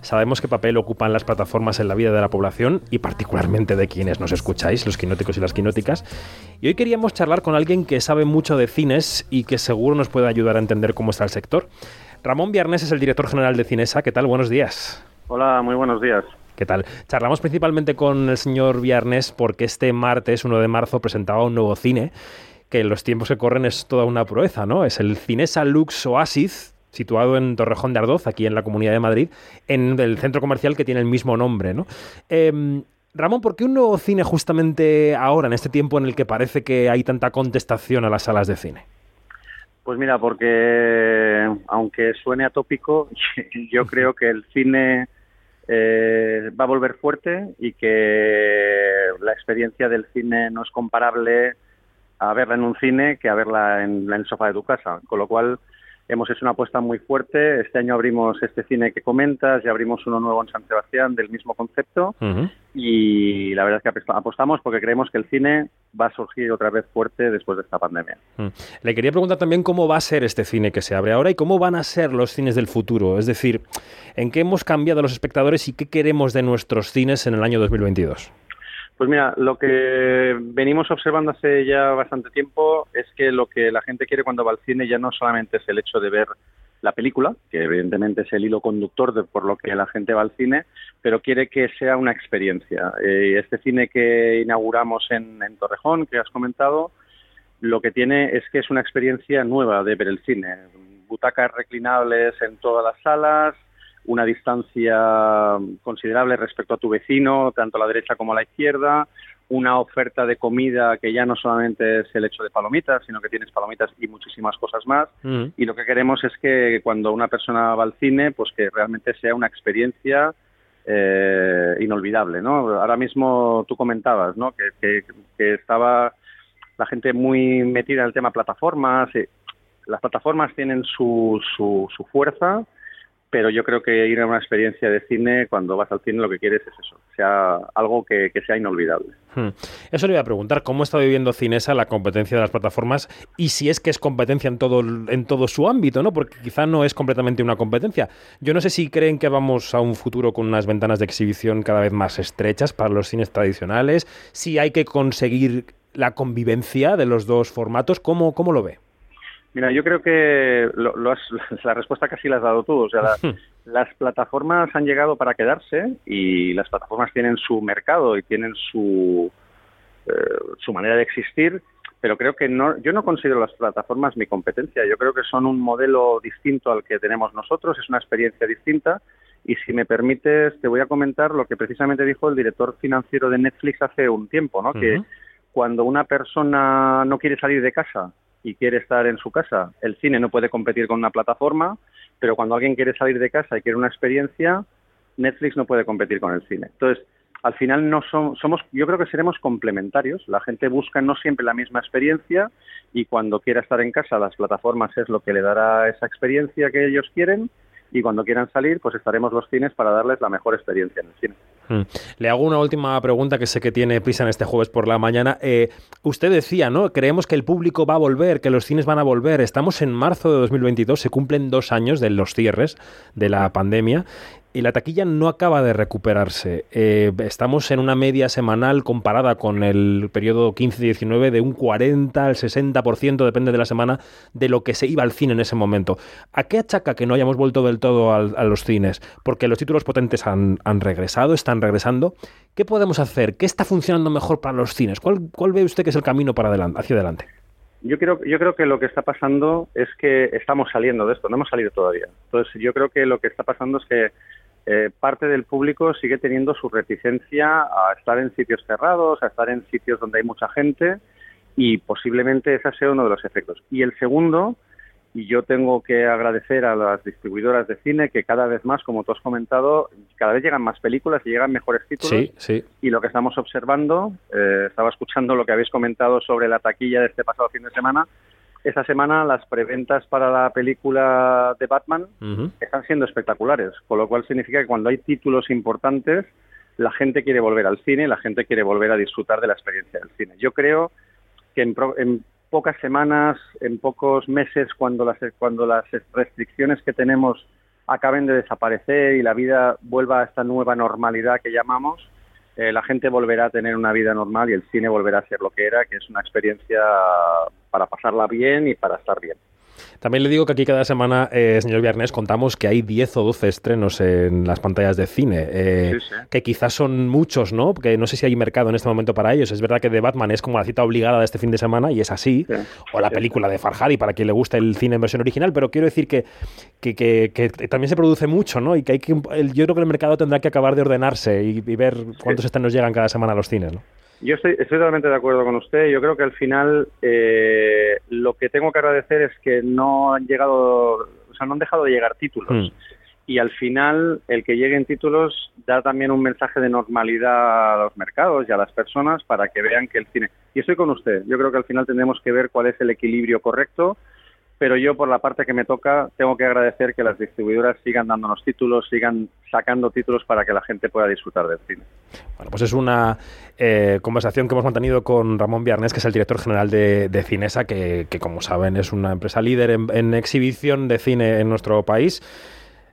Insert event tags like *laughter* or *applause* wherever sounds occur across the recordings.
Sabemos qué papel ocupan las plataformas en la vida de la población y particularmente de quienes nos escucháis, los quinóticos y las quinóticas. Y hoy queríamos charlar con alguien que sabe mucho de cines y que seguro nos puede ayudar a entender cómo está el sector. Ramón Viernes es el director general de Cinesa. ¿Qué tal? Buenos días. Hola, muy buenos días. ¿Qué tal? Charlamos principalmente con el señor Viernes porque este martes, 1 de marzo, presentaba un nuevo cine que en los tiempos que corren es toda una proeza, ¿no? Es el Cinesa Lux Oasis, situado en Torrejón de Ardoz, aquí en la Comunidad de Madrid, en el centro comercial que tiene el mismo nombre, ¿no? Em, Ramón, ¿por qué un nuevo cine justamente ahora, en este tiempo en el que parece que hay tanta contestación a las salas de cine? Pues mira, porque aunque suene atópico, *laughs* yo creo que el cine eh, va a volver fuerte y que la experiencia del cine no es comparable a verla en un cine que a verla en, en el sofá de tu casa. Con lo cual, hemos hecho una apuesta muy fuerte. Este año abrimos este cine que comentas y abrimos uno nuevo en San Sebastián del mismo concepto. Y la verdad es que apostamos porque creemos que el cine va a surgir otra vez fuerte después de esta pandemia. Le quería preguntar también cómo va a ser este cine que se abre ahora y cómo van a ser los cines del futuro. Es decir, ¿en qué hemos cambiado los espectadores y qué queremos de nuestros cines en el año 2022? Pues mira, lo que venimos observando hace ya bastante tiempo es que lo que la gente quiere cuando va al cine ya no solamente es el hecho de ver la película, que evidentemente es el hilo conductor de por lo que la gente va al cine, pero quiere que sea una experiencia. Eh, este cine que inauguramos en, en Torrejón, que has comentado, lo que tiene es que es una experiencia nueva de ver el cine. Butacas reclinables en todas las salas, una distancia considerable respecto a tu vecino, tanto a la derecha como a la izquierda, una oferta de comida que ya no solamente es el hecho de palomitas, sino que tienes palomitas y muchísimas cosas más. Mm. Y lo que queremos es que cuando una persona va al cine, pues que realmente sea una experiencia eh, inolvidable, ¿no? Ahora mismo tú comentabas, ¿no? Que, estaba la gente muy metida en el tema plataformas. las plataformas tienen su, su, su fuerza, pero yo creo que ir a una experiencia de cine, cuando vas al cine, lo que quieres es eso, sea algo que, sea inolvidable. Hmm. Eso le iba a preguntar, ¿cómo está viviendo Cinesa la competencia de las plataformas y si es que es competencia en todo, en todo su ámbito, ¿no? Porque quizá no es completamente una competencia. Yo no sé si creen que vamos a un futuro con unas ventanas de exhibición cada vez más estrechas para los cines tradicionales, si hay que conseguir la convivencia de los dos formatos, ¿cómo, cómo lo ve? Mira, yo creo que *laughs* la respuesta casi la has dado tú. O sea, *laughs* las plataformas han llegado para quedarse y las plataformas tienen su mercado y tienen su, eh, su manera de existir, pero creo que no, yo no considero las plataformas mi competencia. Yo creo que son un modelo distinto al que tenemos nosotros, es una experiencia distinta. Y si me permites, te voy a comentar lo que precisamente dijo el director financiero de Netflix hace un tiempo, ¿no? Que cuando una persona no quiere salir de casa y quiere estar en su casa, el cine no puede competir con una plataforma, pero cuando alguien quiere salir de casa y quiere una experiencia, Netflix no puede competir con el cine. Entonces, al final no somos, yo creo que seremos complementarios. La gente busca no siempre la misma experiencia y cuando quiera estar en casa, las plataformas es lo que le dará esa experiencia que ellos quieren y cuando quieran salir, pues estaremos los cines para darles la mejor experiencia en el cine. Hmm. Le hago una última pregunta que sé que tiene prisa en este jueves por la mañana. Eh, usted decía, ¿no? Creemos que el público va a volver, que los cines van a volver. Estamos en marzo de 2022, se cumplen dos años de los cierres de la pandemia y la taquilla no acaba de recuperarse. Eh, estamos en una media semanal comparada con el periodo 15-19 de un 40 al 60%, depende de la semana, de lo que se iba al cine en ese momento. ¿A qué achaca que no hayamos vuelto del todo a, los cines? Porque los títulos potentes han, regresado, están regresando. ¿Qué podemos hacer? ¿Qué está funcionando mejor para los cines? ¿Cuál, cuál ve usted que es el camino para adelante, hacia adelante? Yo creo, yo creo que lo que está pasando es que estamos saliendo de esto, no hemos salido todavía. Entonces, yo creo que lo que está pasando es que eh, parte del público sigue teniendo su reticencia a estar en sitios cerrados, a estar en sitios donde hay mucha gente y posiblemente ese sea uno de los efectos. Y el segundo, y yo tengo que agradecer a las distribuidoras de cine que cada vez más, como tú has comentado, cada vez llegan más películas y llegan mejores títulos. Sí, sí. Y lo que estamos observando, eh, estaba escuchando lo que habéis comentado sobre la taquilla de este pasado fin de semana, esta semana las preventas para la película de Batman están siendo espectaculares, con lo cual significa que cuando hay títulos importantes, la gente quiere volver al cine, la gente quiere volver a disfrutar de la experiencia del cine. Yo creo que en, pocas semanas, en pocos meses, cuando las, cuando las restricciones que tenemos acaben de desaparecer y la vida vuelva a esta nueva normalidad que llamamos, eh, la gente volverá a tener una vida normal y el cine volverá a ser lo que era, que es una experiencia para pasarla bien y para estar bien. También le digo que aquí cada semana, eh, señor Viernes, contamos que hay 10 o 12 estrenos en las pantallas de cine, eh, que quizás son muchos, ¿no? Porque no sé si hay mercado en este momento para ellos. Es verdad que The Batman es como la cita obligada de este fin de semana y es así, o la película de Farhadi para quien le gusta el cine en versión original, pero quiero decir que, que, también se produce mucho, ¿no? Y que hay que, yo creo que el mercado tendrá que acabar de ordenarse y, ver cuántos estrenos llegan cada semana a los cines, ¿no? Yo estoy, estoy totalmente de acuerdo con usted. Yo creo que al final eh, lo que tengo que agradecer es que no han llegado, o sea, no han dejado de llegar títulos. Hmm. Y al final, el que lleguen títulos da también un mensaje de normalidad a los mercados y a las personas para que vean que el cine. Y estoy con usted. Yo creo que al final tendremos que ver cuál es el equilibrio correcto pero yo por la parte que me toca tengo que agradecer que las distribuidoras sigan dándonos títulos, sigan sacando títulos para que la gente pueda disfrutar del cine. Bueno, pues es una eh, conversación que hemos mantenido con Ramón Viernes, que es el director general de, Cinesa, que, como saben es una empresa líder en, exhibición de cine en nuestro país.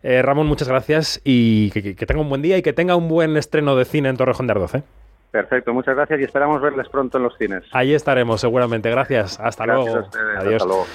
Eh, Ramón, muchas gracias y que, tenga un buen día y que tenga un buen estreno de cine en Torrejón de Ardoz. ¿eh? Perfecto, muchas gracias y esperamos verles pronto en los cines. Ahí estaremos, seguramente. Gracias. Hasta luego. Adiós. Hasta luego.